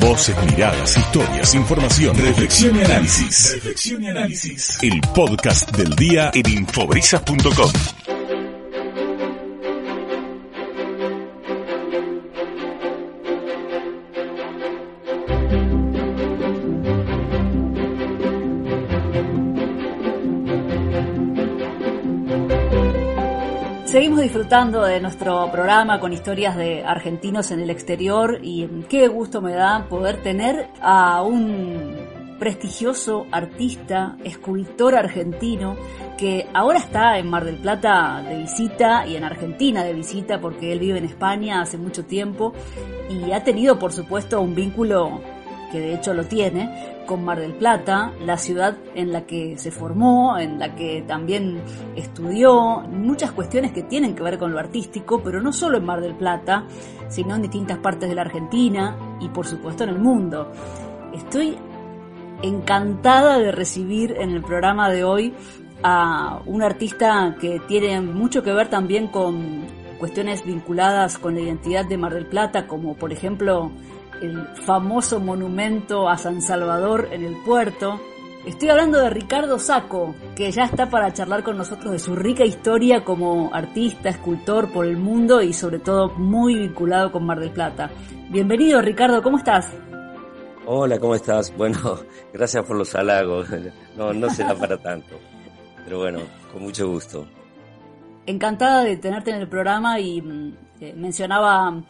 Voces, miradas, historias, información, reflexión y análisis. Reflexión y análisis. El podcast del día en infobrisas.com. disfrutando de nuestro programa con historias de argentinos en el exterior y qué gusto me da poder tener a un prestigioso artista, escultor argentino que ahora está en Mar del Plata de visita y en Argentina de visita porque él vive en España hace mucho tiempo y ha tenido por supuesto un vínculo que de hecho lo tiene, con Mar del Plata, la ciudad en la que se formó, en la que también estudió, muchas cuestiones que tienen que ver con lo artístico, pero no solo en Mar del Plata, sino en distintas partes de la Argentina y por supuesto en el mundo. Estoy encantada de recibir en el programa de hoy a un artista que tiene mucho que ver también con cuestiones vinculadas con la identidad de Mar del Plata, como por ejemplo el famoso monumento a San Salvador en el puerto. Estoy hablando de Ricardo Saco, que ya está para charlar con nosotros de su rica historia como artista, escultor por el mundo y sobre todo muy vinculado con Mar del Plata. Bienvenido Ricardo, ¿cómo estás? Hola, ¿cómo estás? Bueno, gracias por los halagos. No, no será para tanto. Pero bueno, con mucho gusto. Encantada de tenerte en el programa y mm, eh, mencionaba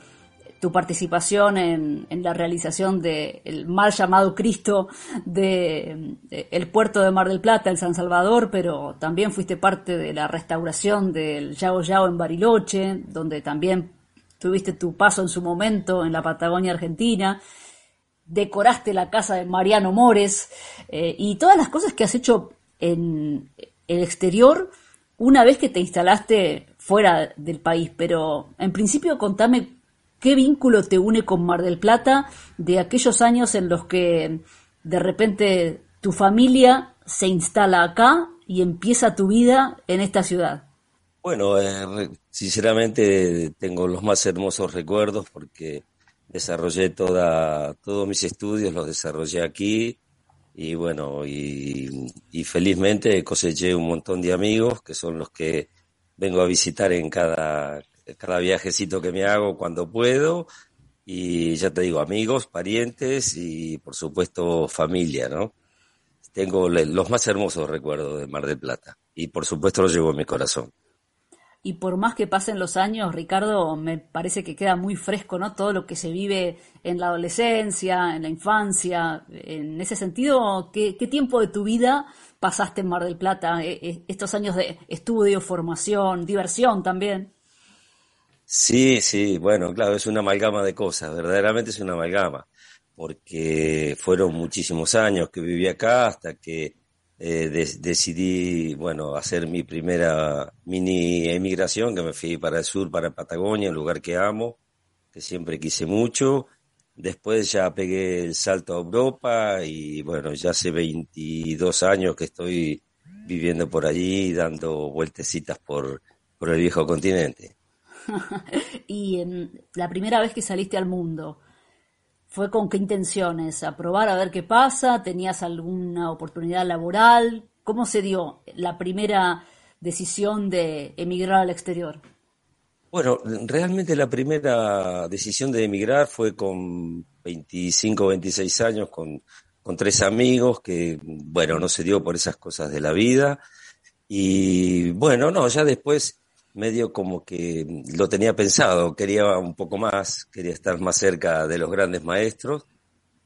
tu participación en, la realización del mal llamado Cristo de, el puerto de Mar del Plata, el San Salvador, pero también fuiste parte de la restauración del Yao Yao en Bariloche, donde también tuviste tu paso en su momento en la Patagonia Argentina, decoraste la casa de Mariano Mores eh, y todas las cosas que has hecho en el exterior una vez que te instalaste fuera del país. Pero en principio contame ¿Qué vínculo te une con Mar del Plata de aquellos años en los que de repente tu familia se instala acá y empieza tu vida en esta ciudad? Bueno, eh, sinceramente tengo los más hermosos recuerdos porque desarrollé todos mis estudios, los desarrollé aquí y bueno, y, y felizmente coseché un montón de amigos que son los que vengo a visitar en cada, cada viajecito que me hago cuando puedo y ya te digo, amigos, parientes y por supuesto familia, ¿no? Tengo los más hermosos recuerdos de Mar del Plata y por supuesto los llevo en mi corazón. Y por más que pasen los años, Ricardo, me parece que queda muy fresco, ¿no? Todo lo que se vive en la adolescencia, en la infancia. En ese sentido, ¿qué, qué tiempo de tu vida pasaste en Mar del Plata? E, e, estos años de estudio, formación, diversión también. Sí, sí, bueno, claro, es una amalgama de cosas, verdaderamente es una amalgama, porque fueron muchísimos años que viví acá hasta que eh, decidí, bueno, hacer mi primera mini emigración, que me fui para el sur, para Patagonia, un lugar que amo, que siempre quise mucho. Después ya pegué el salto a Europa y bueno, ya hace 22 años que estoy viviendo por allí, dando vueltecitas por, por el viejo continente. y la primera vez que saliste al mundo, ¿fue con qué intenciones? ¿A probar a ver qué pasa? ¿Tenías alguna oportunidad laboral? ¿Cómo se dio la primera decisión de emigrar al exterior? Bueno, realmente la primera decisión de emigrar fue con 25, 26 años, con, con tres amigos que, bueno, no se dio por esas cosas de la vida. Y bueno, no, ya después medio como que lo tenía pensado, quería un poco más, quería estar más cerca de los grandes maestros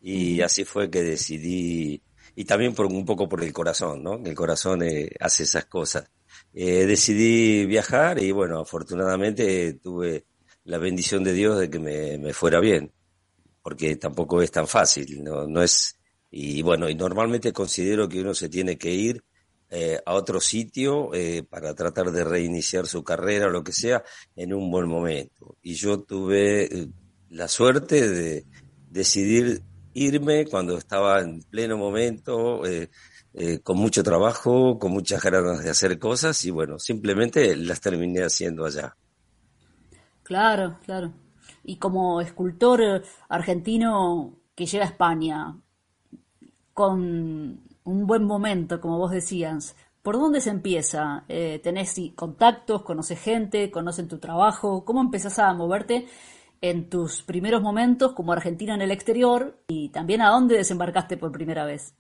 y así fue que decidí, y también por un poco por el corazón, ¿no? El corazón eh, hace esas cosas. Eh, decidí viajar y bueno, afortunadamente tuve la bendición de Dios de que me, me fuera bien, porque tampoco es tan fácil, no, no es, y bueno, y normalmente considero que uno se tiene que ir eh, a otro sitio eh, para tratar de reiniciar su carrera o lo que sea en un buen momento. Y yo tuve eh, la suerte de decidir irme cuando estaba en pleno momento, con mucho trabajo, con muchas ganas de hacer cosas y bueno, simplemente las terminé haciendo allá. Claro, claro. Y como escultor argentino, que llega a España con un buen momento, como vos decías, ¿por dónde se empieza? Eh, ¿Tenés contactos? ¿Conoces gente? ¿Conocen tu trabajo? ¿Cómo empezás a moverte en tus primeros momentos como argentina en el exterior? Y también a dónde desembarcaste por primera vez.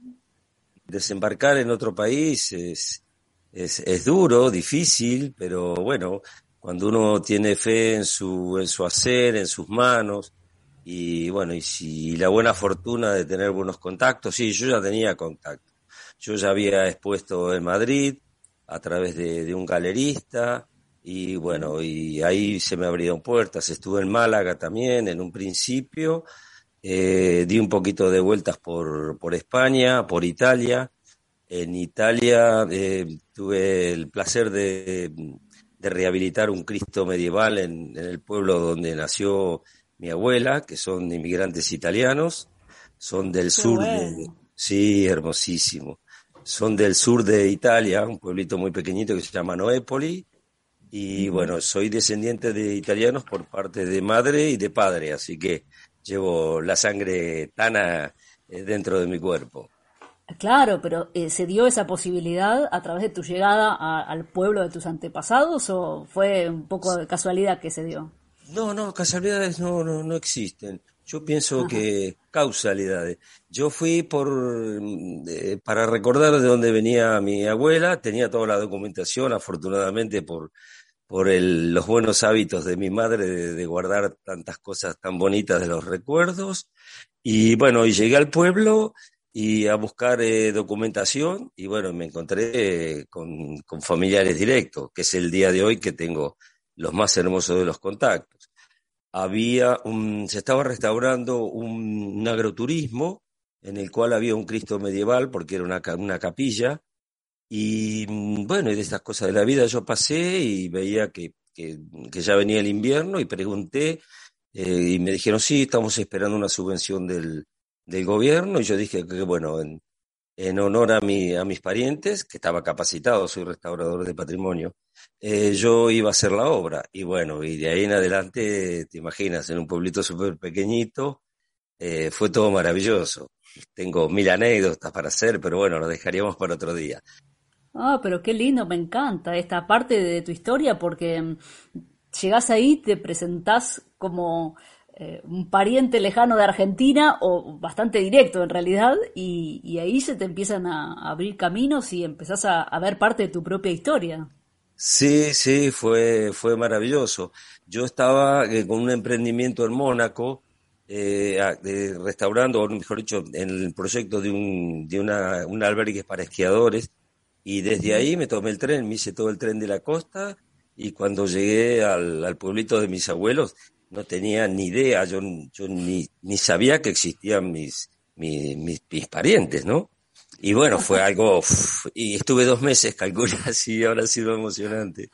Desembarcar en otro país es, es, es duro, difícil, pero bueno, cuando uno tiene fe en su, en su hacer, en sus manos, y bueno, y si la buena fortuna de tener buenos contactos, sí, yo ya tenía contacto. Yo ya había expuesto en Madrid a través de, un galerista y bueno, y ahí se me abrieron puertas. Estuve en Málaga también en un principio, eh, di un poquito de vueltas por, por España, por Italia. En Italia eh, tuve el placer de, de rehabilitar un Cristo medieval en, el pueblo donde nació mi abuela, que son inmigrantes italianos, son del sur de... Sí, hermosísimo. Son del sur de Italia, un pueblito muy pequeñito que se llama Noépoli, y bueno, soy descendiente de italianos por parte de madre y de padre, así que llevo la sangre tana eh, dentro de mi cuerpo. Claro, pero eh, ¿se dio esa posibilidad a través de tu llegada al pueblo de tus antepasados o fue un poco de casualidad que se dio? No, no, casualidades no, no, no existen. Yo pienso que causalidades. Yo fui por eh, para recordar de dónde venía mi abuela, tenía toda la documentación, afortunadamente por por el, los buenos hábitos de mi madre de, de, guardar tantas cosas tan bonitas de los recuerdos. Y bueno, y llegué al pueblo y a buscar eh, documentación y bueno, me encontré eh, con, con, familiares directos, que es el día de hoy que tengo los más hermosos de los contactos. Había un, se estaba restaurando un, un agroturismo en el cual había un Cristo medieval porque era una, una capilla y mm, bueno, y de estas cosas de la vida yo pasé y veía que, que, ya venía el invierno y pregunté eh, y me dijeron, sí, estamos esperando una subvención del, del gobierno y yo dije que, bueno, en, en honor a, mi, a mis parientes, que estaba capacitado, soy restaurador de patrimonio, eh, yo iba a hacer la obra. Y bueno, y de ahí en adelante, te imaginas, en un pueblito súper pequeñito, eh, fue todo maravilloso. Tengo mil anécdotas para hacer, pero bueno, lo dejaríamos para otro día. Ah, pero qué lindo, me encanta esta parte de tu historia porque mm, llegás ahí, te presentás como eh, un pariente lejano de Argentina o bastante directo en realidad y, ahí se te empiezan a abrir caminos y empezás a, ver parte de tu propia historia. Sí, sí, fue, fue maravilloso. Yo estaba eh, con un emprendimiento en Mónaco, eh, restaurando, o mejor dicho, en el proyecto de un, de una, un albergue para esquiadores, y desde ahí me tomé el tren, me hice todo el tren de la costa, y cuando llegué al, al pueblito de mis abuelos, no tenía ni idea, yo, yo ni, ni sabía que existían mis, mis, mis, parientes, ¿no? Y bueno, fue algo, y estuve dos meses, calculé así, ahora ha sido emocionante.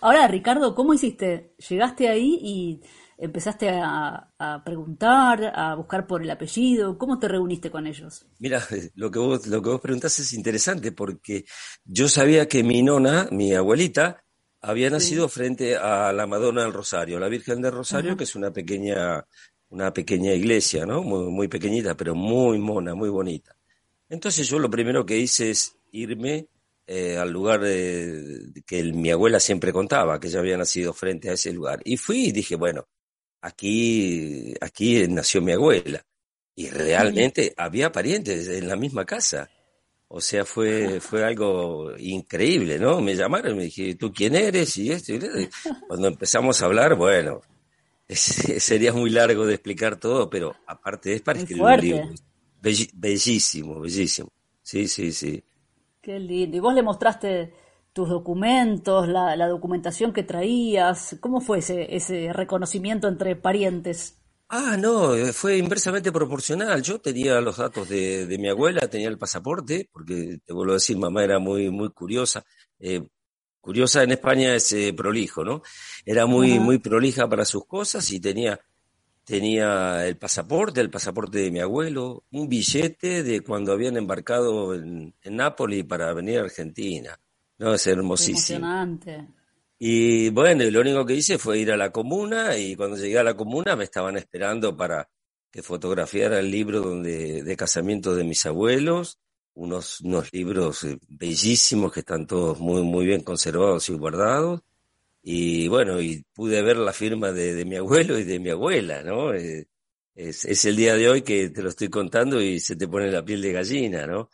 Ahora, Ricardo, ¿cómo hiciste? Llegaste ahí y empezaste a, a, preguntar, a buscar por el apellido, ¿cómo te reuniste con ellos? Mira, lo que vos, lo que vos preguntás es interesante porque yo sabía que mi nona, mi abuelita, había nacido frente a la Madonna del Rosario, la Virgen del Rosario, que es una pequeña, una pequeña iglesia, ¿no? Muy, muy pequeñita, pero muy mona, muy bonita. Entonces yo lo primero que hice es irme eh, al lugar que mi abuela siempre contaba, que ella había nacido frente a ese lugar. Y fui y dije, bueno, aquí, aquí nació mi abuela. Y realmente había parientes en la misma casa. O sea, fue, fue algo increíble, ¿no? Me llamaron y me dije, ¿tú quién eres? Y esto, y Cuando empezamos a hablar, bueno, sería muy largo de explicar todo, pero aparte es para escribir un libro. bellísimo, bellísimo. Sí, sí, sí. Qué lindo. ¿Y vos le mostraste tus documentos, la, la documentación que traías? ¿Cómo fue ese, ese reconocimiento entre parientes? Ah, no, eh, fue inversamente proporcional. Yo tenía los datos de, de mi abuela, tenía el pasaporte, porque te vuelvo a decir, mamá era muy, muy curiosa. Eh, curiosa en España es eh, prolijo, ¿no? Era muy, muy prolija para sus cosas y tenía, tenía el pasaporte, el pasaporte de mi abuelo, un billete de cuando habían embarcado en, en Nápoles para venir a Argentina. No, es hermosísimo. Emocionante. Y bueno, lo único que hice fue ir a la comuna y cuando llegué a la comuna me estaban esperando para, que fotografiara el libro donde, de casamiento de mis abuelos, unos, unos libros eh, bellísimos que están todos muy, muy bien conservados y guardados. Y bueno, y pude ver la firma de, de mi abuelo y de mi abuela, ¿no? Eh, es, es, el día de hoy que te lo estoy contando y se te pone la piel de gallina, ¿no?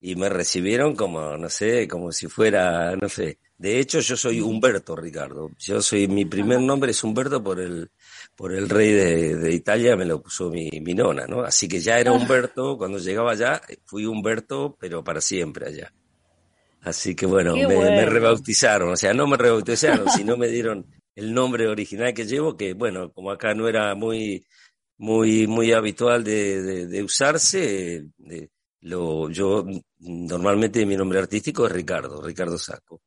Y me recibieron como, no sé, como si fuera, no sé. De hecho, yo soy Humberto, Ricardo. Yo soy, mi primer nombre es Humberto por el, por el rey de, de Italia, me lo puso mi, mi, nona, ¿no? Así que ya era. Humberto, cuando llegaba allá, fui Humberto, pero para siempre allá. Así que bueno, me, rebautizaron, o sea, no me rebautizaron, sino me dieron el nombre original que llevo, que bueno, como acá no era muy, muy, muy habitual de, de, de usarse. De, lo, yo normalmente mi nombre artístico es Ricardo, Ricardo Saco.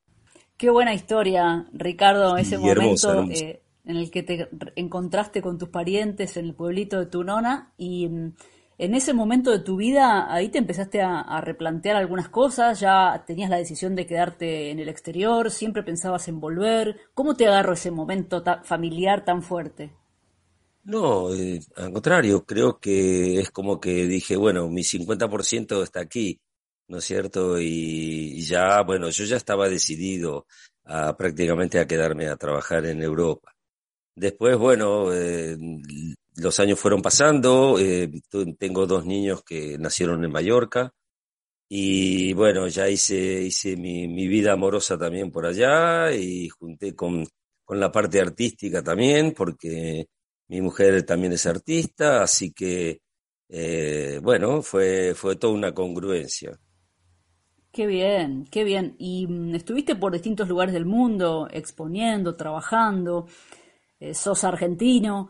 Qué buena historia, Ricardo, ese y momento hermosa, hermosa. Eh, en el que te encontraste con tus parientes en el pueblito de tu nona y mm, en ese momento de tu vida ahí te empezaste a, a, replantear algunas cosas, ya tenías la decisión de quedarte en el exterior, siempre pensabas en volver. ¿Cómo te agarró ese momento familiar tan fuerte? No, eh, al contrario, creo que es como que dije, bueno, mi 50% está aquí, ¿no es cierto? Y, ya, bueno, yo ya estaba decidido a prácticamente a quedarme a trabajar en Europa. Después, bueno, eh, los años fueron pasando, eh, tengo dos niños que nacieron en Mallorca y bueno, ya hice, hice mi, mi vida amorosa también por allá y junté con, con la parte artística también porque mi mujer también es artista, así que, eh, bueno, fue, fue toda una congruencia. Qué bien, qué bien. Y mm, estuviste por distintos lugares del mundo, exponiendo, trabajando, eh, sos argentino,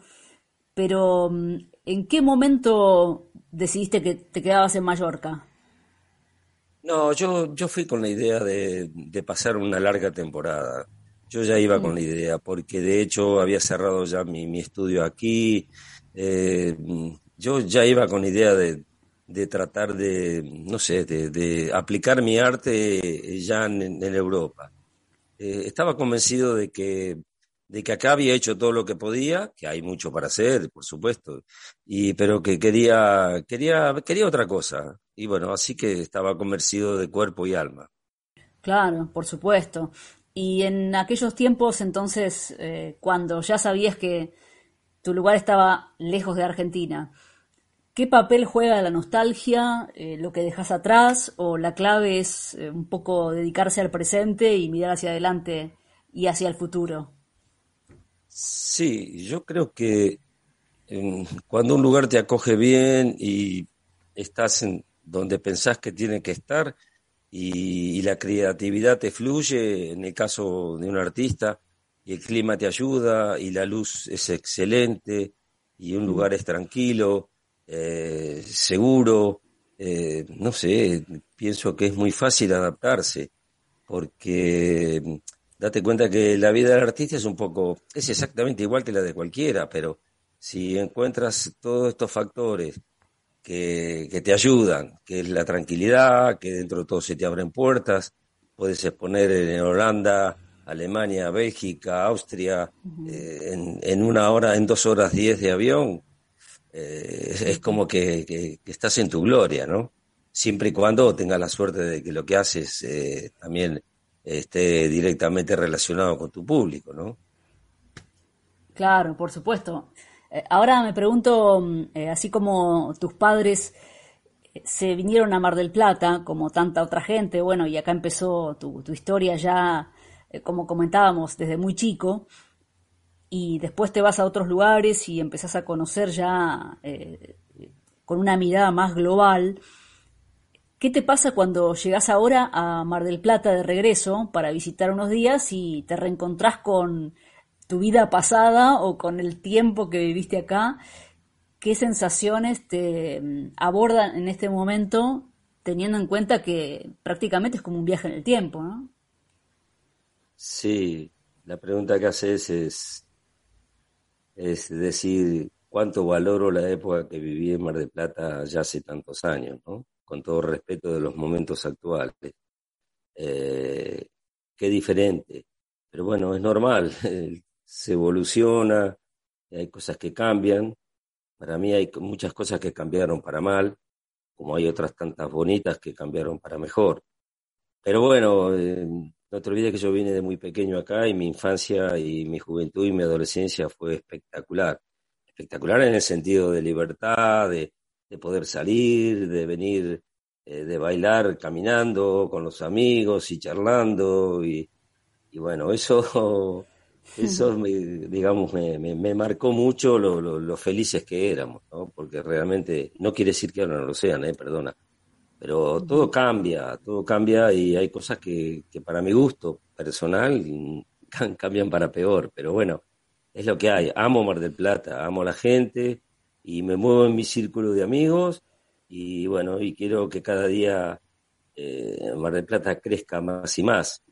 pero mm, ¿en qué momento decidiste que te quedabas en Mallorca? No, yo, yo fui con la idea de, de pasar una larga temporada. Yo ya iba con la idea, porque de hecho había cerrado ya mi, mi estudio aquí. Eh, yo ya iba con la idea de, de tratar de, no sé, de, aplicar mi arte ya en, en Europa. Eh, estaba convencido de que, de que acá había hecho todo lo que podía, que hay mucho para hacer, por supuesto, y, pero que quería, quería, quería otra cosa. Y bueno, así que estaba convencido de cuerpo y alma. Claro, por supuesto. Y en aquellos tiempos, entonces, eh, cuando ya sabías que tu lugar estaba lejos de Argentina, ¿qué papel juega la nostalgia, eh, lo que dejas atrás, o la clave es eh, un poco dedicarse al presente y mirar hacia adelante y hacia el futuro? Sí, yo creo que eh, cuando un lugar te acoge bien y estás en donde pensás que tiene que estar, y, y, la creatividad te fluye, en el caso de un artista, y el clima te ayuda, y la luz es excelente, y un lugar es tranquilo, eh, seguro, eh, no sé, pienso que es muy fácil adaptarse, porque mm, date cuenta que la vida del artista es un poco, es exactamente igual que la de cualquiera, pero si encuentras todos estos factores, que, que, te ayudan, que es la tranquilidad, que dentro de todo se te abren puertas, puedes exponer en Holanda, Alemania, Bélgica, Austria, eh, en, en, una hora, en dos horas diez de avión, eh, es como que, que, estás en tu gloria, ¿no? Siempre y cuando tengas la suerte de que lo que haces eh, también esté directamente relacionado con tu público, ¿no? Claro, por supuesto. Eh, ahora me pregunto, mm, así como tus padres se vinieron a Mar del Plata, como tanta otra gente, bueno, y acá empezó tu, tu historia ya, como comentábamos, desde muy chico, y después te vas a otros lugares y empezás a conocer ya eh, con una mirada más global. ¿Qué te pasa cuando llegas ahora a Mar del Plata de regreso para visitar unos días y te reencontrás con tu vida pasada o con el tiempo que viviste acá, qué sensaciones te mm, abordan en este momento teniendo en cuenta que prácticamente es como un viaje en el tiempo, ¿no? Sí, la pregunta que haces es, es decir, cuánto valoro la época que viví en Mar del Plata ya hace tantos años, ¿no? Con todo respeto de los momentos actuales. Eh, qué diferente. Pero bueno, es normal. se evoluciona, hay cosas que cambian, Para mí hay muchas cosas que cambiaron para mal, como hay otras tantas bonitas que cambiaron para mejor. Pero bueno, eh, no te olvides que yo vine de muy pequeño acá y mi infancia y mi juventud y mi adolescencia fue espectacular. Espectacular en el sentido de libertad, de, poder salir, de venir, eh, de bailar caminando con los amigos y charlando. Y, y bueno, eso eso, digamos, me, marcó mucho lo, felices que éramos, ¿no? Porque realmente, no quiere decir que ahora no lo sean, ¿eh? Perdona. Pero todo cambia, todo cambia y hay cosas que, que para mi gusto personal cambian para peor. Pero bueno, es lo que hay. Amo Mar del Plata, amo a la gente y me muevo en mi círculo de amigos y bueno, y quiero que cada día eh, Mar del Plata crezca más y más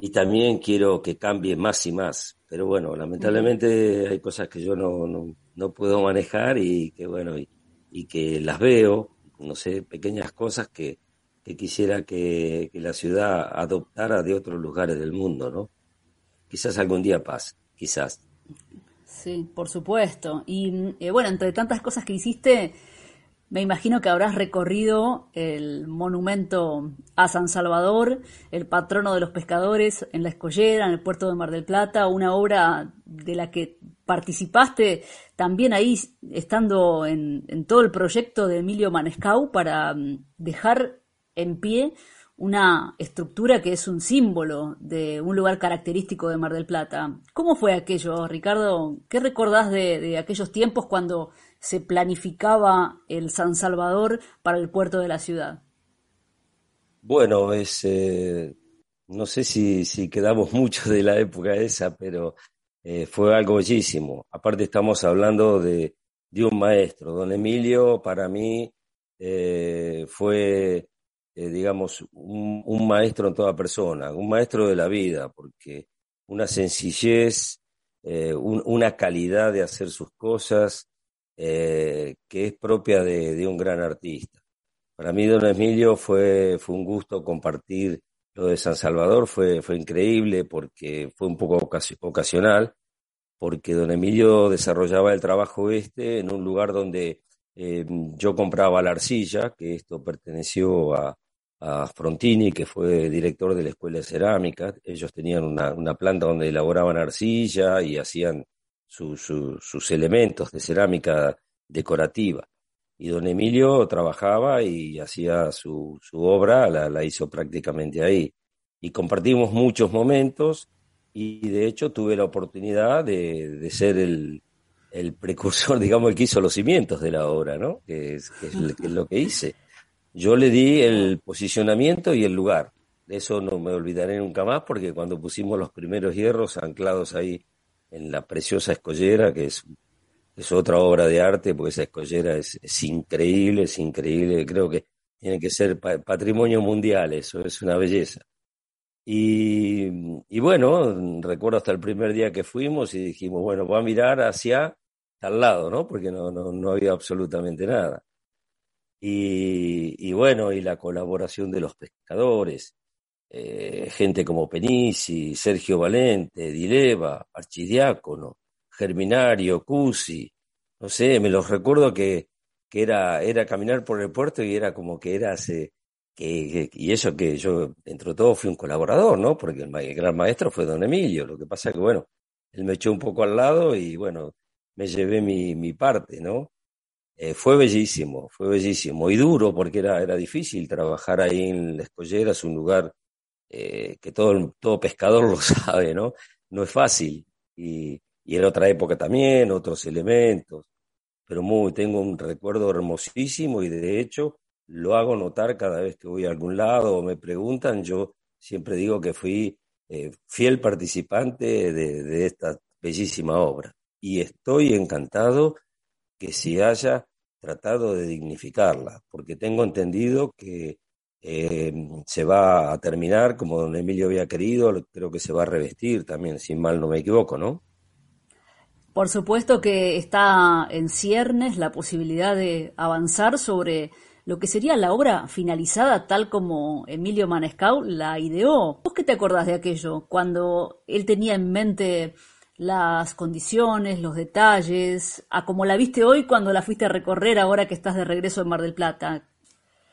y también quiero que cambie más y más. Pero bueno, lamentablemente hay cosas que yo no, no, puedo manejar y que bueno, y, que las veo, no sé, pequeñas cosas que, que quisiera que, la ciudad adoptara de otros lugares del mundo, ¿no? Quizás algún día pase, quizás. Sí, por supuesto. Y eh, bueno, entre tantas cosas que hiciste, me imagino que habrás recorrido el monumento a San Salvador, el patrono de los pescadores, en la Escollera, en el puerto de Mar del Plata, una obra de la que participaste también ahí, estando en, todo el proyecto de Emilio Manescau para mm, dejar en pie una estructura que es un símbolo de un lugar característico de Mar del Plata. ¿Cómo fue aquello, Ricardo? ¿Qué recordás de aquellos tiempos cuando se planificaba el San Salvador para el puerto de la ciudad? Bueno, es, eh, no sé si, si, quedamos mucho de la época esa, pero eh, fue algo bellísimo. Aparte estamos hablando de, de un maestro. Don Emilio para mí eh, fue, digamos, un, maestro en toda persona, un maestro de la vida, porque una sencillez, una calidad de hacer sus cosas, eh, que es propia de, un gran artista. Para mí, don Emilio, fue, fue un gusto compartir lo de San Salvador, fue, fue increíble porque fue un poco ocasional, porque don Emilio desarrollaba el trabajo este en un lugar donde eh, yo compraba la arcilla, que esto perteneció a, Frontini, que fue director de la Escuela de Cerámica. Ellos tenían una, una planta donde elaboraban arcilla y hacían sus elementos de cerámica decorativa. Y don Emilio trabajaba y hacía su, su obra, la, la, hizo prácticamente ahí. Y compartimos muchos momentos y de hecho tuve la oportunidad de, de ser el, el, precursor, digamos, el que hizo los cimientos de la obra, ¿no? Es, que es, lo que hice. Yo le di el posicionamiento y el lugar. De eso no me olvidaré nunca más porque cuando pusimos los primeros hierros anclados ahí en la preciosa escollera, que es, es otra obra de arte, porque esa escollera es, increíble, es increíble, creo que tiene que ser patrimonio mundial, eso es una belleza. Y, y, bueno, recuerdo hasta el primer día que fuimos y dijimos, bueno, voy a mirar hacia tal lado, ¿no? Porque no, no, no había absolutamente nada. Y, y, bueno, y la colaboración de los pescadores, eh, gente como Penisi, Sergio Valente, Dileva, Archidiácono, Germinario, Cusi, no sé, me los recuerdo que, que era, era caminar por el puerto y era como que era hace, que, y eso que yo, dentro de todo, fui un colaborador, ¿no? Porque el, gran maestro fue don Emilio, lo que pasa que, bueno, él me echó un poco al lado y, bueno, me llevé mi, mi parte, ¿no? Eh, fue bellísimo, fue bellísimo y duro porque era, era difícil trabajar ahí en la escollera, es un lugar eh, que todo, todo pescador lo sabe, ¿no? No es fácil. Y, y en otra época también, otros elementos. Pero muy, tengo un recuerdo hermosísimo y de hecho lo hago notar cada vez que voy a algún lado o me preguntan, yo siempre digo que fui eh, fiel participante de, de esta bellísima obra. Y estoy encantado que se haya tratado de dignificarla, porque tengo entendido que eh, se va a terminar como don Emilio había querido, creo que se va a revestir también, si mal no me equivoco, ¿no? Por supuesto que está en ciernes la posibilidad de avanzar sobre lo que sería la obra finalizada tal como Emilio Manescau la ideó. ¿Vos qué te acordás de aquello? Cuando él tenía en mente las condiciones, los detalles, a como la viste hoy cuando la fuiste a recorrer ahora que estás de regreso en Mar del Plata?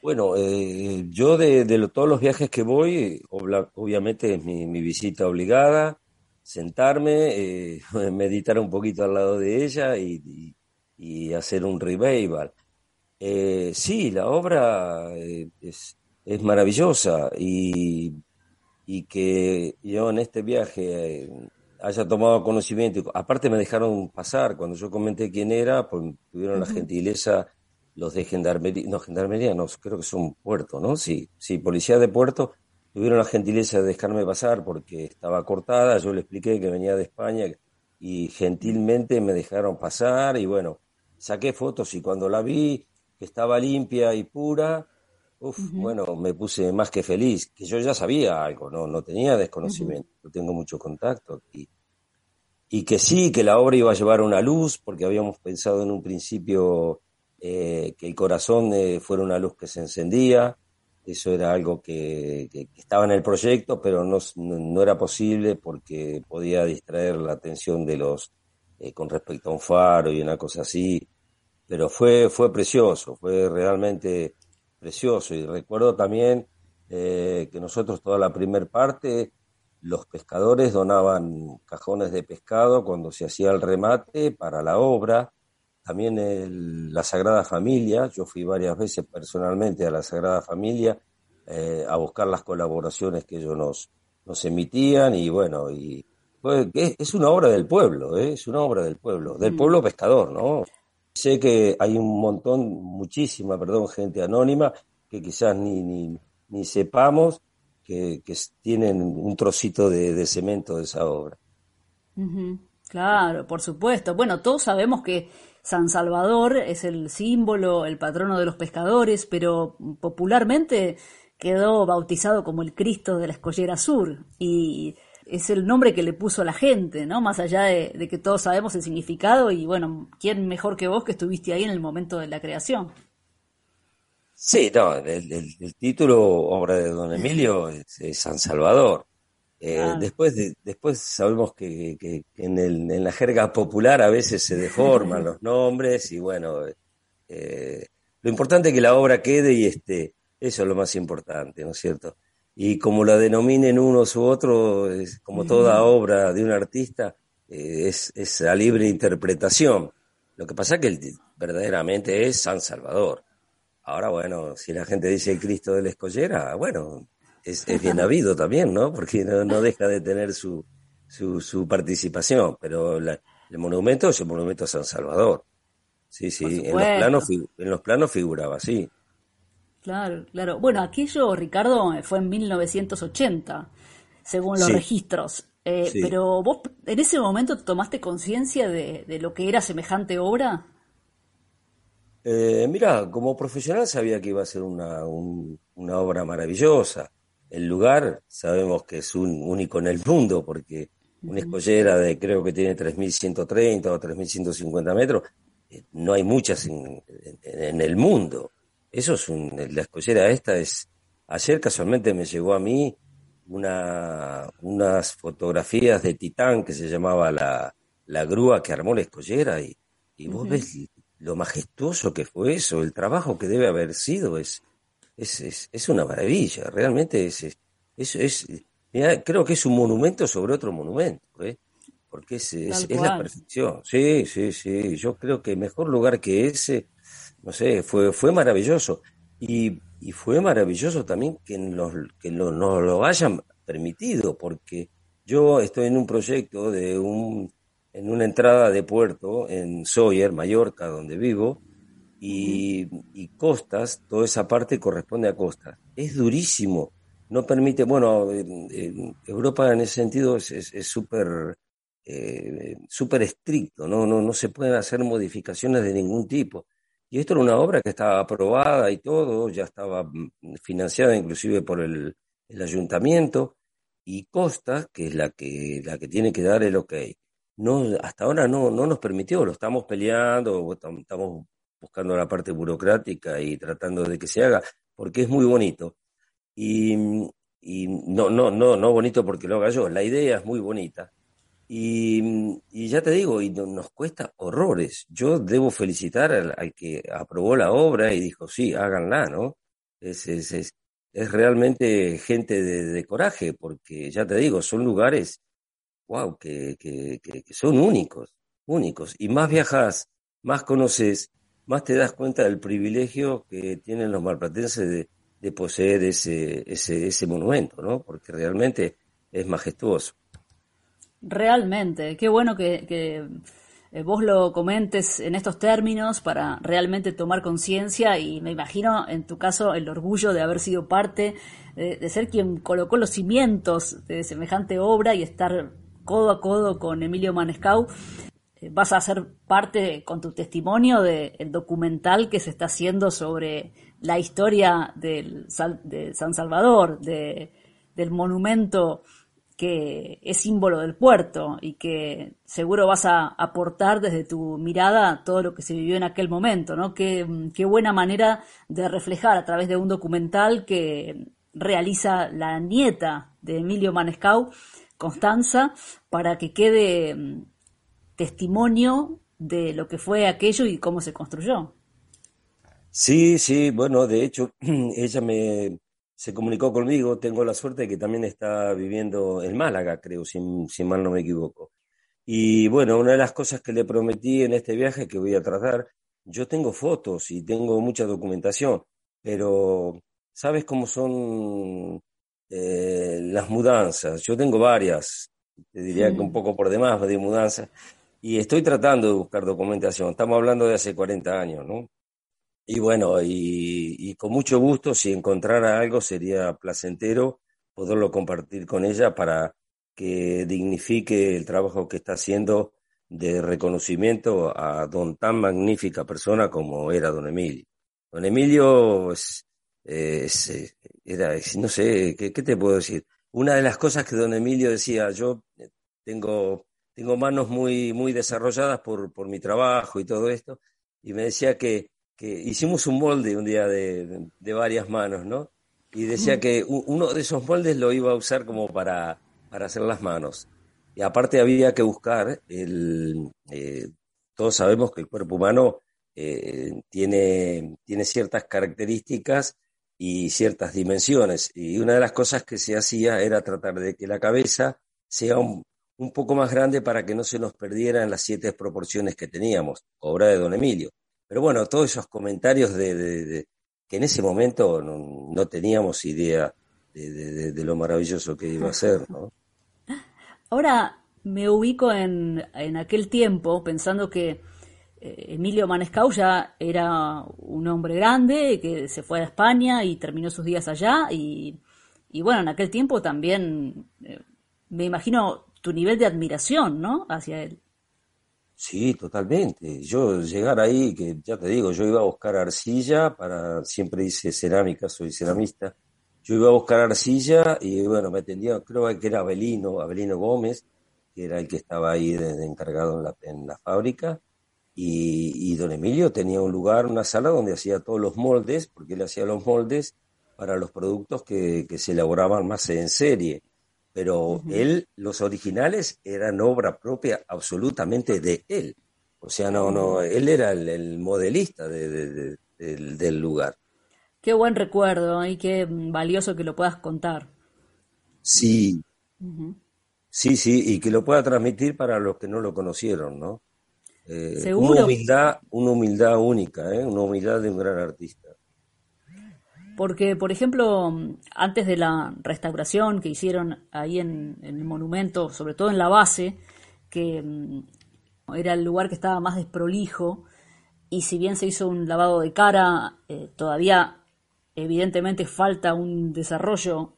Bueno, eh, yo de, todos los viajes que voy, obviamente es mi, visita obligada, sentarme, eh, meditar un poquito al lado de ella y, hacer un revival. Eh, sí, la obra es, es maravillosa y, y que yo en este viaje haya tomado conocimiento. Aparte me dejaron pasar, cuando yo comenté quién era, pues tuvieron la gentileza los de gendarmería, no, gendarmería no, creo que son puerto, ¿no? Sí, sí, policía de puerto, tuvieron la gentileza de dejarme pasar porque estaba cortada, yo le expliqué que venía de España y gentilmente me dejaron pasar y bueno, saqué fotos y cuando la vi, que estaba limpia y pura, uf, bueno, me puse más que feliz, que yo ya sabía algo, no, no tenía desconocimiento, no tengo mucho contacto y, y que sí, que la obra iba a llevar una luz, porque habíamos pensado en un principio eh, que el corazón eh, fuera una luz que se encendía. Eso era algo que, estaba en el proyecto, pero no, no, era posible porque podía distraer la atención de los eh, con respecto a un faro y una cosa así. Pero fue, fue precioso, fue realmente precioso. Y recuerdo también que nosotros toda la primera parte, los pescadores donaban cajones de pescado cuando se hacía el remate para la obra también la Sagrada Familia, yo fui varias veces personalmente a la Sagrada Familia eh, a buscar las colaboraciones que ellos nos, nos emitían y bueno, y pues, es una obra del pueblo, ¿eh? es una obra del pueblo, del mm. pueblo pescador, ¿no? Sé que hay un montón, muchísima, perdón, gente anónima que quizás ni, ni, ni sepamos que, que, tienen un trocito de, cemento de esa obra. Claro, por supuesto. Bueno, todos sabemos que San Salvador es el símbolo, el patrono de los pescadores, pero popularmente quedó bautizado como el Cristo de la Escollera Sur y es el nombre que le puso la gente, ¿no? Más allá de, que todos sabemos el significado y bueno, ¿quién mejor que vos que estuviste ahí en el momento de la creación? Sí, no, el, título, obra de don Emilio, es San Salvador. Eh, ah. después, después sabemos que, en, el, en, la jerga popular a veces se deforman los nombres y bueno, eh, lo importante es que la obra quede y esté, eso es lo más importante, ¿no es cierto? Y como la denominen unos u otros, como toda obra de un artista, eh, es, es a libre interpretación. Lo que pasa es que verdaderamente es San Salvador. Ahora, bueno, si la gente dice Cristo de la Escollera, bueno, es, bien habido también, ¿no? Porque no, deja de tener su, su, participación, pero el monumento es el monumento a San Salvador. Sí, sí, en los, planos, en los planos figuraba así. Claro, claro. Bueno, aquello, Ricardo, fue en 1980, según los registros. Eh, pero vos en ese momento tomaste conciencia de, lo que era semejante obra. Eh, mira, como profesional sabía que iba a ser una, una obra maravillosa el lugar sabemos que es un único en el mundo, porque una escollera de creo que tiene 3.130 o 3.150 metros, eh, no hay muchas en, el mundo. Eso es un, la escollera esta es, ayer casualmente me llegó a mí una, unas fotografías de Titán que se llamaba la, la grúa que armó la escollera y, y vos ves lo majestuoso que fue eso, el trabajo que debe haber sido, es, es, es, es una maravilla, realmente es, es, es creo que es un monumento sobre otro monumento, ¿eh? porque es, es, la perfección. Sí, sí, sí, yo creo que mejor lugar que ese, no sé, fue, fue maravilloso. Y, y fue maravilloso también que, nos, que nos lo hayan permitido, porque yo estoy en un proyecto de un, en una entrada de puerto en Sawyer, Mallorca, donde vivo, y, costas, toda esa parte corresponde a costas. Es durísimo, no permite, bueno, Europa en ese sentido es súper eh, súper estricto, ¿no? No, no se pueden hacer modificaciones de ningún tipo. Y esto era una obra que estaba aprobada y todo, ya estaba mm, financiada inclusive por el, el ayuntamiento, y Costas, que es la que, la que tiene que dar el ok, no, hasta ahora no, no nos permitió, lo estamos peleando, estamos buscando la parte burocrática y tratando de que se haga, porque es muy bonito. Y, y no, no, no, no bonito porque lo haga yo, la idea es muy bonita, Y, ya te digo, y nos cuesta horrores. Yo debo felicitar al, que aprobó la obra y dijo, sí, háganla, ¿no? Es, es, es, es realmente gente de, coraje, porque ya te digo, son lugares, wow, que, que, que, son únicos, únicos. Y más viajas, más conoces, más te das cuenta del privilegio que tienen los malplatenses de, poseer ese, ese, ese monumento, ¿no? Porque realmente es majestuoso. Realmente, qué bueno que, eh, vos lo comentes en estos términos para realmente tomar conciencia y me imagino en tu caso el orgullo de haber sido parte, de, ser quien colocó los cimientos de semejante obra y estar codo a codo con Emilio Manescau. Vas a ser parte con tu testimonio del documental que se está haciendo sobre la historia de San Salvador, de, del monumento que es símbolo del puerto y que seguro vas a aportar desde tu mirada todo lo que se vivió en aquel momento, ¿no? Qué, buena manera de reflejar a través de un documental que realiza la nieta de Emilio Manescau, Constanza, para que quede testimonio de lo que fue aquello y cómo se construyó. Sí, sí, bueno, de hecho, ella me, se comunicó conmigo, tengo la suerte de que también está viviendo en Málaga, creo, si, mal no me equivoco. Y bueno, una de las cosas que le prometí en este viaje que voy a tratar, yo tengo fotos y tengo mucha documentación, pero ¿sabes cómo son eh, las mudanzas? Yo tengo varias, te diría que un poco por demás de mudanzas, y estoy tratando de buscar documentación. Estamos hablando de hace 40 años, ¿no? Y bueno, y, con mucho gusto, si encontrara algo, sería placentero poderlo compartir con ella para que dignifique el trabajo que está haciendo de reconocimiento a don tan magnífica persona como era don Emilio. Don Emilio es, era, no sé, ¿qué, ¿qué, te puedo decir? Una de las cosas que don Emilio decía, yo tengo, tengo manos muy, muy desarrolladas por, por mi trabajo y todo esto, y me decía que que hicimos un molde un día de, varias manos, ¿no? Y decía que uno de esos moldes lo iba a usar como para, para hacer las manos. Y aparte había que buscar, el, eh, todos sabemos que el cuerpo humano eh, tiene, tiene ciertas características y ciertas dimensiones. Y una de las cosas que se hacía era tratar de que la cabeza sea un, un poco más grande para que no se nos perdieran las siete proporciones que teníamos, obra de don Emilio. Pero bueno, todos esos comentarios de, que en ese momento no, teníamos idea de, lo maravilloso que iba a ser, ¿no? Ahora me ubico en, en aquel tiempo pensando que eh, Emilio Manescau ya era un hombre grande que se fue a España y terminó sus días allá y, y bueno, en aquel tiempo también eh, me imagino tu nivel de admiración, ¿no? Hacia él. Sí, totalmente. Yo llegar ahí, que ya te digo, yo iba a buscar arcilla para, siempre hice cerámica, soy ceramista. Yo iba a buscar arcilla y bueno, me atendía, creo que era Abelino, Abelino Gómez, que era el que estaba ahí encargado en la, fábrica. Y, don Emilio tenía un lugar, una sala donde hacía todos los moldes, porque él hacía los moldes para los productos que se elaboraban más en serie pero él, los originales eran obra propia absolutamente de él. O sea, no, no, él era el, modelista del, lugar. Qué buen recuerdo y qué valioso que lo puedas contar. Sí, sí, sí, y que lo pueda transmitir para los que no lo conocieron, ¿no? Eh, una humildad, una humildad única, ¿eh? una humildad de un gran artista. Porque, por ejemplo, antes de la restauración que hicieron ahí en, el monumento, sobre todo en la base, que mm, era el lugar que estaba más desprolijo, y si bien se hizo un lavado de cara, eh, todavía evidentemente falta un desarrollo.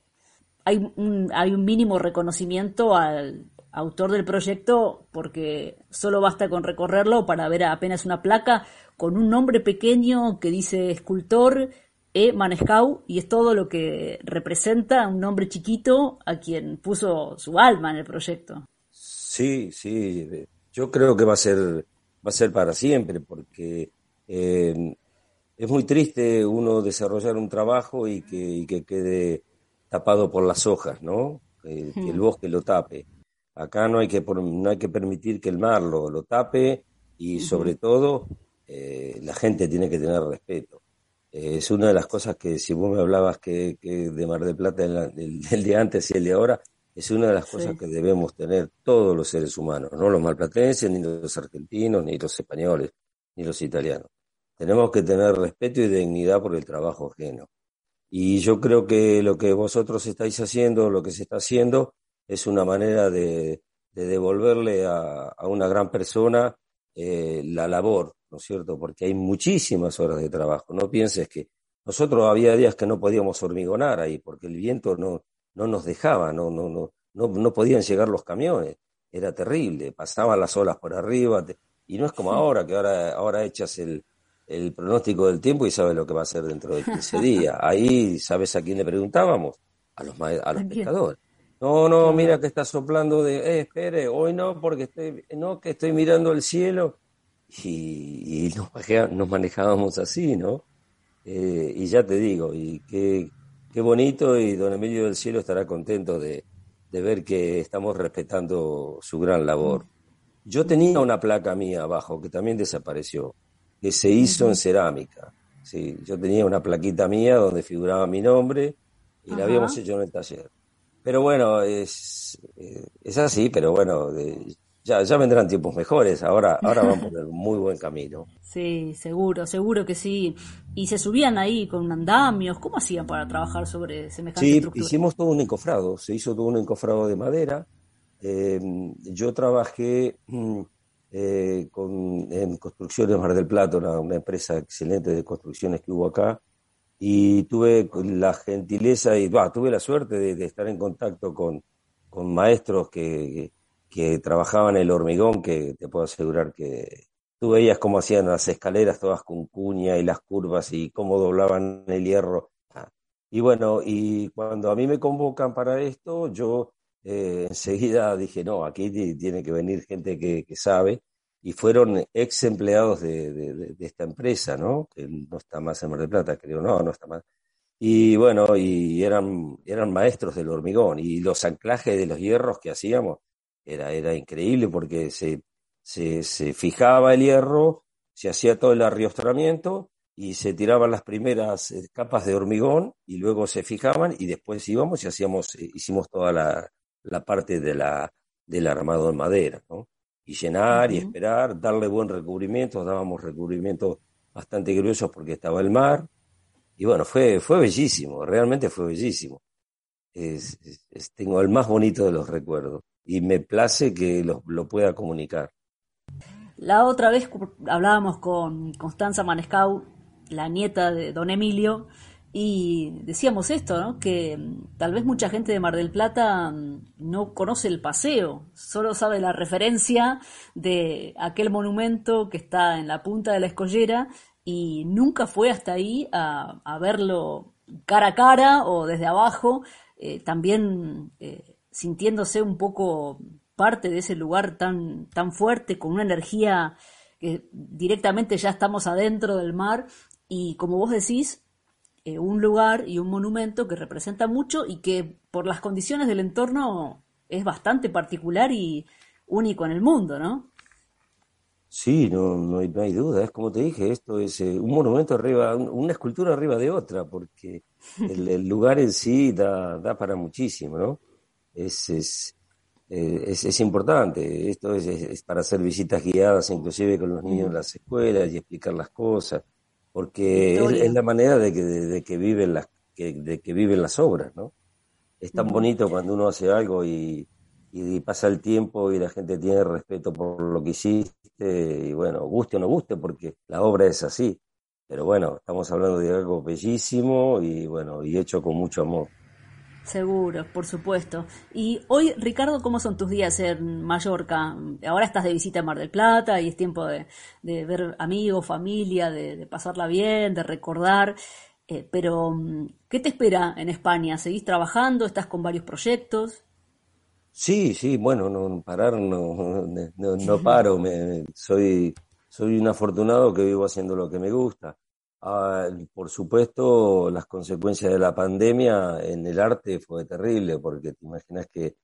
Hay un, hay un mínimo reconocimiento al autor del proyecto porque solo basta con recorrerlo para ver apenas una placa con un nombre pequeño que dice escultor e. Manescau y es todo lo que representa un hombre chiquito a quien puso su alma en el proyecto. Sí, sí, yo creo que va a ser, va a ser para siempre, porque eh, es muy triste uno desarrollar un trabajo y que, que quede tapado por las hojas, ¿no? que el bosque lo tape. Acá no hay que, no hay que permitir que el mar lo, lo tape y sobre todo eh, la gente tiene que tener respeto. Eh, es una de las cosas que si vos me hablabas que, que de Mar del Plata el, el, de antes y el de ahora, es una de las cosas que debemos tener todos los seres humanos, no los malplatenses, ni los argentinos, ni los españoles, ni los italianos. Tenemos que tener respeto y dignidad por el trabajo ajeno. Y yo creo que lo que vosotros estáis haciendo, lo que se está haciendo, es una manera de, de devolverle a, a, una gran persona eh, la labor, ¿no es cierto? Porque hay muchísimas horas de trabajo. No pienses que nosotros había días que no podíamos hormigonar ahí porque el viento no, no nos dejaba, no, no, no, no, no podían llegar los camiones. Era terrible, pasaban las olas por arriba. y no es como ahora, que ahora, ahora echas el, el pronóstico del tiempo y sabes lo que va a ser dentro de 15 días. Ahí, ¿sabes a quién le preguntábamos? A los, a los pescadores. No, no, mira que está soplando de, eh, espere, hoy no, porque estoy, no, que estoy mirando el cielo. Y, y nos, nos, manejábamos así, ¿no? Eh, y ya te digo, y qué, qué bonito, y don Emilio del Cielo estará contento de, de ver que estamos respetando su gran labor. Yo tenía una placa mía abajo que también desapareció, que se hizo en cerámica. Sí, yo tenía una plaquita mía donde figuraba mi nombre y la habíamos hecho en el taller. Pero bueno, es, eh, es así, pero bueno, ya, ya vendrán tiempos mejores, ahora, ahora vamos por un muy buen camino. Sí, seguro, seguro que sí. Y se subían ahí con andamios, ¿cómo hacían para trabajar sobre semejante sí, estructura? hicimos todo un encofrado, se hizo todo un encofrado de madera. Eh, yo trabajé mm, eh, con, en Construcciones Mar del Plata, una, una empresa excelente de construcciones que hubo acá, y tuve la gentileza y tuve la suerte de, de, estar en contacto con, con maestros que, que, trabajaban el hormigón, que te puedo asegurar que tú veías cómo hacían las escaleras todas con cuña y las curvas y cómo doblaban el hierro. Ah, y bueno, y cuando a mí me convocan para esto, yo eh, enseguida dije, no, aquí tiene que venir gente que, que sabe y fueron ex empleados de, de, esta empresa, ¿no? Que no está más en Mar del Plata, creo, no, no está más. Y bueno, y eran, eran maestros del hormigón y los anclajes de los hierros que hacíamos era, era increíble porque se, se, se fijaba el hierro, se hacía todo el arriostramiento y se tiraban las primeras eh, capas de hormigón y luego se fijaban y después íbamos y hacíamos, eh, hicimos toda la, la parte de la, del armado en madera, ¿no? Y llenar uh -huh. y esperar, darle buen recubrimiento, dábamos recubrimientos bastante gruesos porque estaba el mar, y bueno, fue, fue bellísimo, realmente fue bellísimo. Es, es, es, tengo el más bonito de los recuerdos y me place que lo, lo pueda comunicar. La otra vez hablábamos con Constanza Manescau, la nieta de don Emilio, y decíamos esto, ¿no? que mm, tal vez mucha gente de Mar del Plata mm, no conoce el paseo, solo sabe la referencia de aquel monumento que está en la punta de la escollera y nunca fue hasta ahí a, verlo cara a cara o desde abajo, eh, también eh, sintiéndose un poco parte de ese lugar tan, tan fuerte, con una energía que directamente ya estamos adentro del mar y como vos decís, eh, un lugar y un monumento que representa mucho y que por las condiciones del entorno es bastante particular y único en el mundo, ¿no? Sí, no, no, hay, no hay duda, es como te dije, esto es eh, un monumento arriba, un, una escultura arriba de otra, porque el, el lugar en sí da, da, para muchísimo, ¿no? Es, es, eh, es, es, importante, esto es, es, para hacer visitas guiadas inclusive con los niños en las escuelas y explicar las cosas porque es, es, la manera de que, de, de que viven las que, de que viven las obras, ¿no? Es tan bonito cuando uno hace algo y, y, pasa el tiempo y la gente tiene respeto por lo que hiciste y bueno, guste o no guste porque la obra es así. Pero bueno, estamos hablando de algo bellísimo y bueno, y hecho con mucho amor. Seguro, por supuesto. Y hoy, Ricardo, ¿cómo son tus días en Mallorca? Ahora estás de visita en Mar del Plata y es tiempo de, ver amigos, familia, de, pasarla bien, de recordar. Eh, pero, ¿qué te espera en España? ¿Seguís trabajando? ¿Estás con varios proyectos? Sí, sí, bueno, no parar no, no, no paro. Me, soy, soy un afortunado que vivo haciendo lo que me gusta. Ah, por supuesto, las consecuencias de la pandemia en el arte fue terrible, porque te imaginas que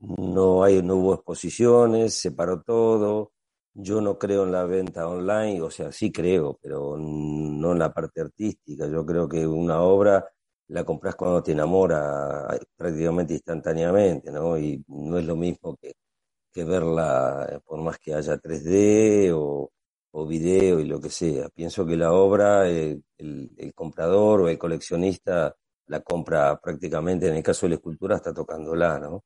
no, hay, no hubo exposiciones, se paró todo. Yo no creo en la venta online, o sea, sí creo, pero no en la parte artística. Yo creo que una obra la compras cuando te enamora prácticamente instantáneamente, ¿no? Y no es lo mismo que, que verla por más que haya 3D o, o video y lo que sea. Pienso que la obra, el, el, comprador o el coleccionista la compra prácticamente, en el caso de la escultura, está tocándola, ¿no?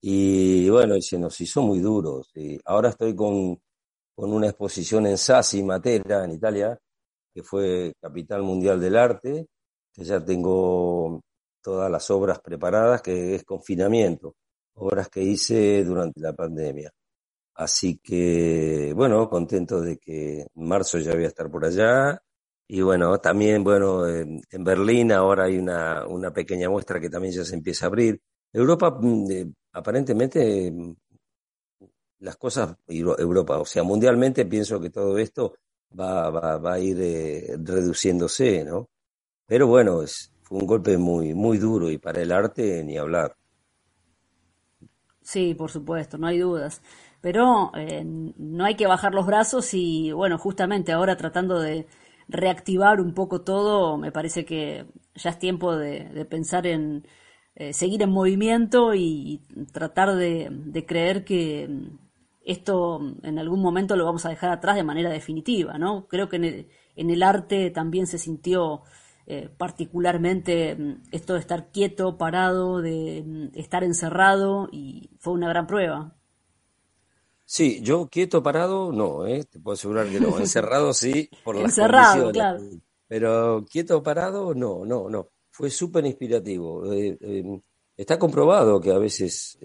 Y bueno, se nos hizo muy duros. Y ahora estoy con, con una exposición en Sassi, Matera, en Italia, que fue Capital Mundial del Arte, que ya tengo todas las obras preparadas, que es confinamiento, obras que hice durante la pandemia. Así que, bueno, contento de que en marzo ya voy a estar por allá. Y bueno, también, bueno, en, Berlín ahora hay una, una, pequeña muestra que también ya se empieza a abrir. Europa, mm, eh, aparentemente, mm, las cosas, Europa, o sea, mundialmente pienso que todo esto va, va, va a ir eh, reduciéndose, ¿no? Pero bueno, es, fue un golpe muy, muy duro y para el arte ni hablar. Sí, por supuesto, no hay dudas. Pero eh, no hay que bajar los brazos y bueno, justamente ahora tratando de reactivar un poco todo, me parece que ya es tiempo de, pensar en eh, seguir en movimiento y, tratar de, creer que esto en algún momento lo vamos a dejar atrás de manera definitiva, ¿no? Creo que en el, en el arte también se sintió eh, particularmente mm, esto de estar quieto, parado, de mm, estar encerrado y fue una gran prueba. Sí, yo quieto, parado, no, ¿eh? te puedo asegurar que no. Encerrado sí, por las Encerrado, claro. Pero quieto, parado, no, no, no. Fue súper inspirativo. Eh, em, está comprobado que a veces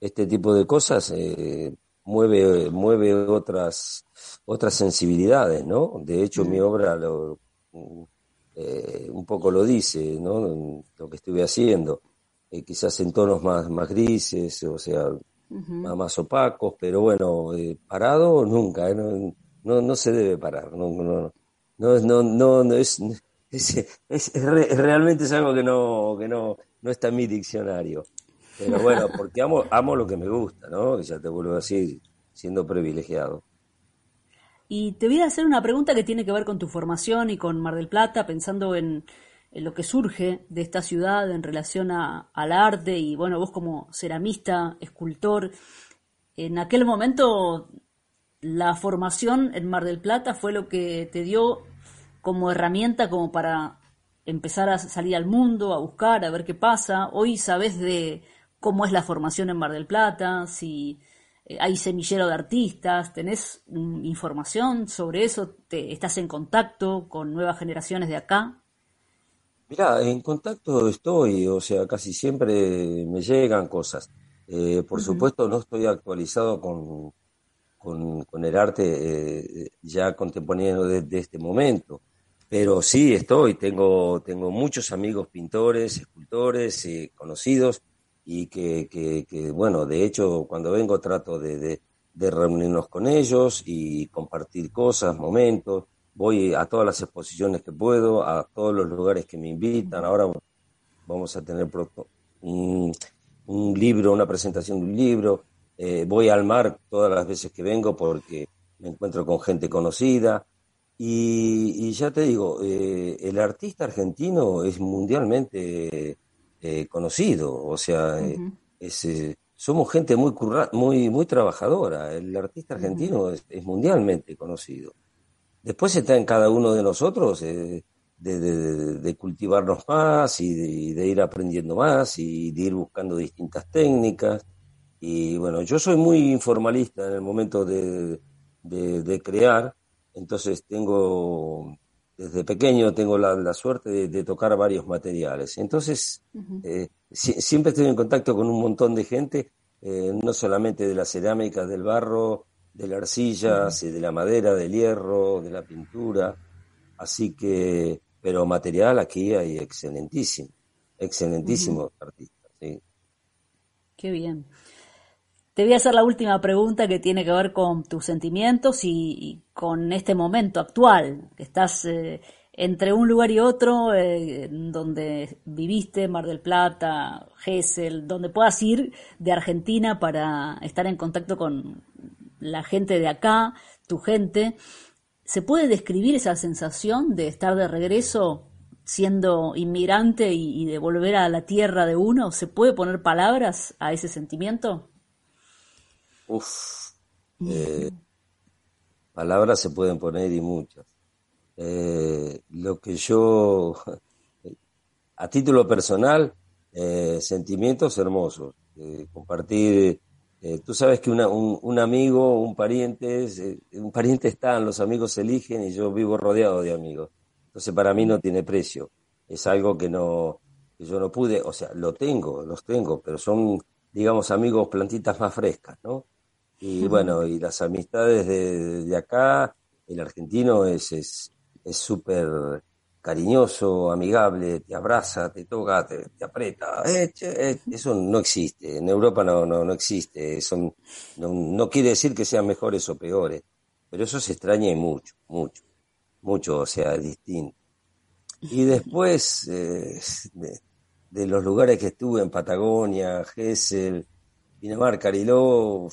este tipo de cosas mueve, mueve otras, otras sensibilidades, ¿no? De hecho, mi obra lo, eh, un poco lo dice, ¿no? Lo que estuve haciendo, eh, quizás en tonos más, más grises, o sea, más, opacos, pero bueno, eh, parado nunca, no, no, se debe parar, no, no, no, no, no, no es, es, realmente es algo que no, que no, no está en mi diccionario. Pero bueno, porque amo, amo lo que me gusta, ¿no? Que ya te vuelvo a decir, siendo privilegiado. Y te voy a hacer una pregunta que tiene que ver con tu formación y con Mar del Plata, pensando en, lo que surge de esta ciudad en relación a, al arte y bueno, vos como ceramista, escultor, en aquel momento la formación en Mar del Plata fue lo que te dio como herramienta como para empezar a salir al mundo, a buscar, a ver qué pasa. Hoy sabes de cómo es la formación en Mar del Plata, si eh, hay semillero de artistas, tenés información sobre eso, ¿Te, estás en contacto con nuevas generaciones de acá. Mira, en contacto estoy, o sea, casi siempre me llegan cosas. Eh, por supuesto, no estoy actualizado con, con, el arte eh, ya contemporáneo de, este momento, pero sí estoy, tengo, tengo muchos amigos pintores, escultores, conocidos, y que, que, bueno, de hecho, cuando vengo trato de, de, reunirnos con ellos y compartir cosas, momentos. Voy a todas las exposiciones que puedo, a todos los lugares que me invitan. Ahora vamos a tener un, un libro, una presentación de un libro. Eh, voy al mar todas las veces que vengo porque me encuentro con gente conocida. Y, y ya te digo, eh, el artista argentino es mundialmente eh, conocido, o sea, somos gente muy, muy, muy trabajadora, el artista argentino es, mundialmente conocido. Después está en cada uno de nosotros de, de, cultivarnos más y de, ir aprendiendo más y de ir buscando distintas técnicas. Y bueno, yo soy muy informalista en el momento de, crear, entonces tengo desde pequeño tengo la, suerte de, tocar varios materiales. Entonces, eh, siempre estoy en contacto con un montón de gente, eh, no solamente de la cerámica, del barro, de la arcilla, de la madera, del hierro, de la pintura. Así que, pero material aquí hay excelentísimo, excelentísimo artista. Sí. Qué bien. Te voy a hacer la última pregunta que tiene que ver con tus sentimientos y, con este momento actual, que estás eh, entre un lugar y otro, eh, donde viviste, Mar del Plata, Gesell, donde puedas ir de Argentina para estar en contacto con la gente de acá, tu gente. ¿Se puede describir esa sensación de estar de regreso siendo inmigrante y, de volver a la tierra de uno? ¿Se puede poner palabras a ese sentimiento? Uf, eh, palabras se pueden poner y muchas. Eh, lo que yo, a título personal, eh, sentimientos hermosos, compartir eh, tú sabes que un, amigo, un pariente, eh, un pariente está, los amigos se eligen y yo vivo rodeado de amigos. Entonces para mí no tiene precio. Es algo que no, que yo no pude, o sea, lo tengo, los tengo, pero son, digamos, amigos plantitas más frescas, ¿no? Y bueno, y las amistades de, de acá, el argentino es súper es, cariñoso, amigable, te abraza, te toca, te, aprieta. Eh, eh, eso no existe. En Europa no, no, no existe. Son, no, quiere decir que sean mejores o peores, pero eso se extraña mucho, mucho, mucho, o sea, es distinto. Y después eh, de, los lugares que estuve en Patagonia, Gesell, Pinamar, Cariló,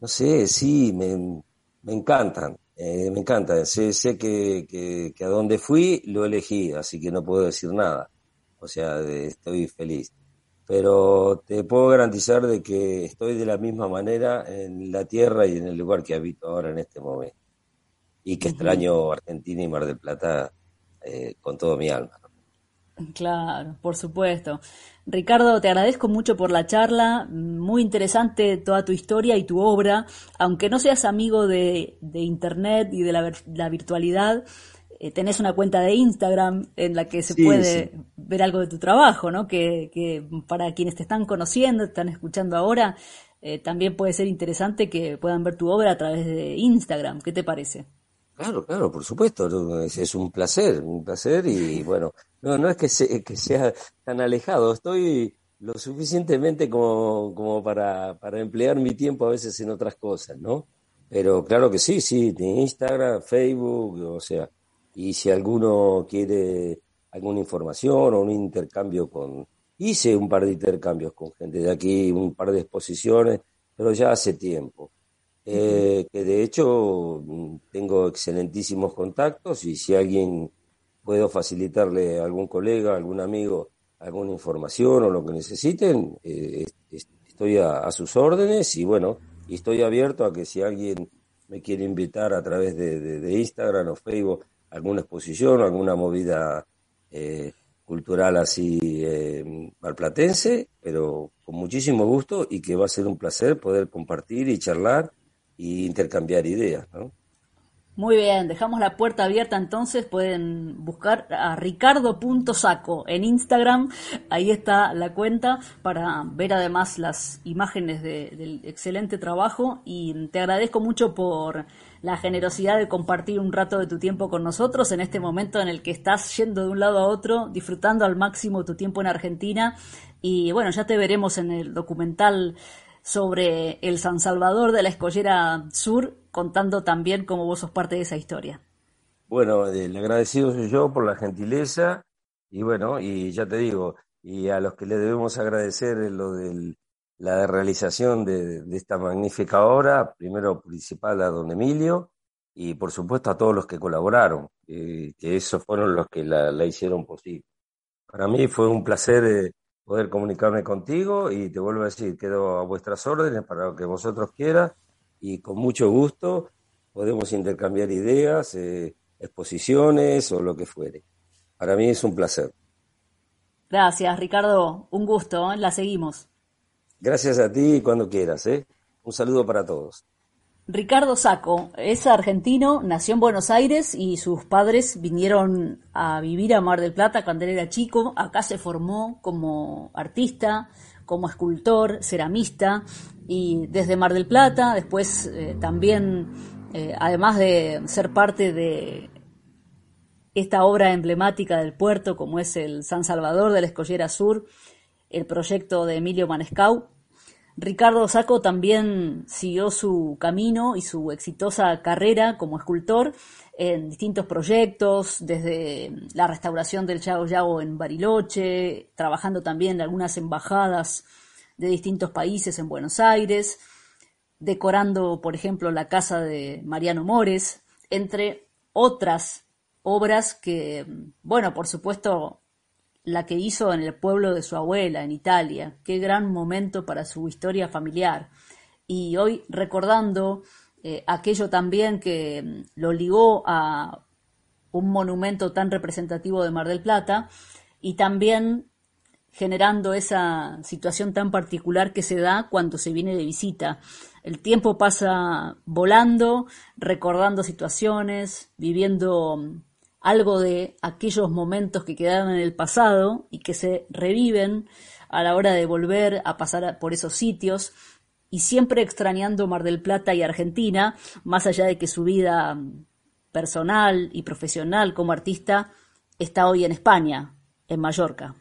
no sé, sí, me, me encantan. Eh, me encanta, sé, sé que, que, a donde fui lo elegí, así que no puedo decir nada. O sea, estoy feliz. Pero te puedo garantizar de que estoy de la misma manera en la tierra y en el lugar que habito ahora en este momento. Y que extraño Argentina y Mar del Plata eh, con todo mi alma. Claro, por supuesto. Ricardo, te agradezco mucho por la charla, muy interesante toda tu historia y tu obra, aunque no seas amigo de, Internet y de la, virtualidad, eh, tenés una cuenta de Instagram en la que se puede ver algo de tu trabajo, ¿no? Que, para quienes te están conociendo, te están escuchando ahora, eh, también puede ser interesante que puedan ver tu obra a través de Instagram. ¿Qué te parece? Claro, claro, por supuesto, es, un placer, un placer y bueno, no, no es que, que sea tan alejado, estoy lo suficientemente como, como para, para emplear mi tiempo a veces en otras cosas, ¿no? Pero claro que sí, sí, Instagram, Facebook, o sea, y si alguno quiere alguna información o un intercambio con... Hice un par de intercambios con gente de aquí, un par de exposiciones, pero ya hace tiempo. Eh, que de hecho tengo excelentísimos contactos y si alguien puedo facilitarle a algún colega, algún amigo, alguna información o lo que necesiten, eh, estoy a, sus órdenes y bueno, estoy abierto a que si alguien me quiere invitar a través de, Instagram o Facebook alguna exposición, alguna movida eh, cultural así eh, malplatense, pero con muchísimo gusto y que va a ser un placer poder compartir y charlar y intercambiar ideas, ¿no? Muy bien, dejamos la puerta abierta entonces, pueden buscar a ricardo.saco en Instagram, ahí está la cuenta para ver además las imágenes del excelente trabajo y te agradezco mucho por la generosidad de compartir un rato de tu tiempo con nosotros en este momento en el que estás yendo de un lado a otro, disfrutando al máximo tu tiempo en Argentina y bueno, ya te veremos en el documental sobre el San Salvador de la Escollera Sur, contando también cómo vos sos parte de esa historia. Bueno, el agradecido soy yo por la gentileza y bueno, y ya te digo, y a los que le debemos agradecer lo de la realización de, esta magnífica obra, primero principal a don Emilio y por supuesto a todos los que colaboraron, que esos fueron los que la, la, hicieron posible. Para mí fue un placer eh, poder comunicarme contigo y te vuelvo a decir, quedo a vuestras órdenes para lo que vosotros quieras y con mucho gusto podemos intercambiar ideas, eh, exposiciones o lo que fuere. Para mí es un placer. Gracias, Ricardo. Un gusto. ¿eh? La seguimos. Gracias a ti cuando quieras. ¿eh? Un saludo para todos. Ricardo Saco es argentino, nació en Buenos Aires y sus padres vinieron a vivir a Mar del Plata cuando él era chico. Acá se formó como artista, como escultor, ceramista y desde Mar del Plata, después eh, también, eh, además de ser parte de esta obra emblemática del puerto como es el San Salvador de la Escollera Sur, el proyecto de Emilio Manescau, Ricardo Saco también siguió su camino y su exitosa carrera como escultor en distintos proyectos, desde la restauración del Chago Yago en Bariloche, trabajando también en algunas embajadas de distintos países en Buenos Aires, decorando, por ejemplo, la casa de Mariano Mores, entre otras obras que, bueno, por supuesto, la que hizo en el pueblo de su abuela, en Italia. Qué gran momento para su historia familiar. Y hoy recordando eh, aquello también que mm, lo ligó a un monumento tan representativo de Mar del Plata y también generando esa situación tan particular que se da cuando se viene de visita. El tiempo pasa volando, recordando situaciones, viviendo mm, algo de aquellos momentos que quedaron en el pasado y que se reviven a la hora de volver a pasar por esos sitios y siempre extrañando Mar del Plata y Argentina, más allá de que su vida personal y profesional como artista está hoy en España, en Mallorca.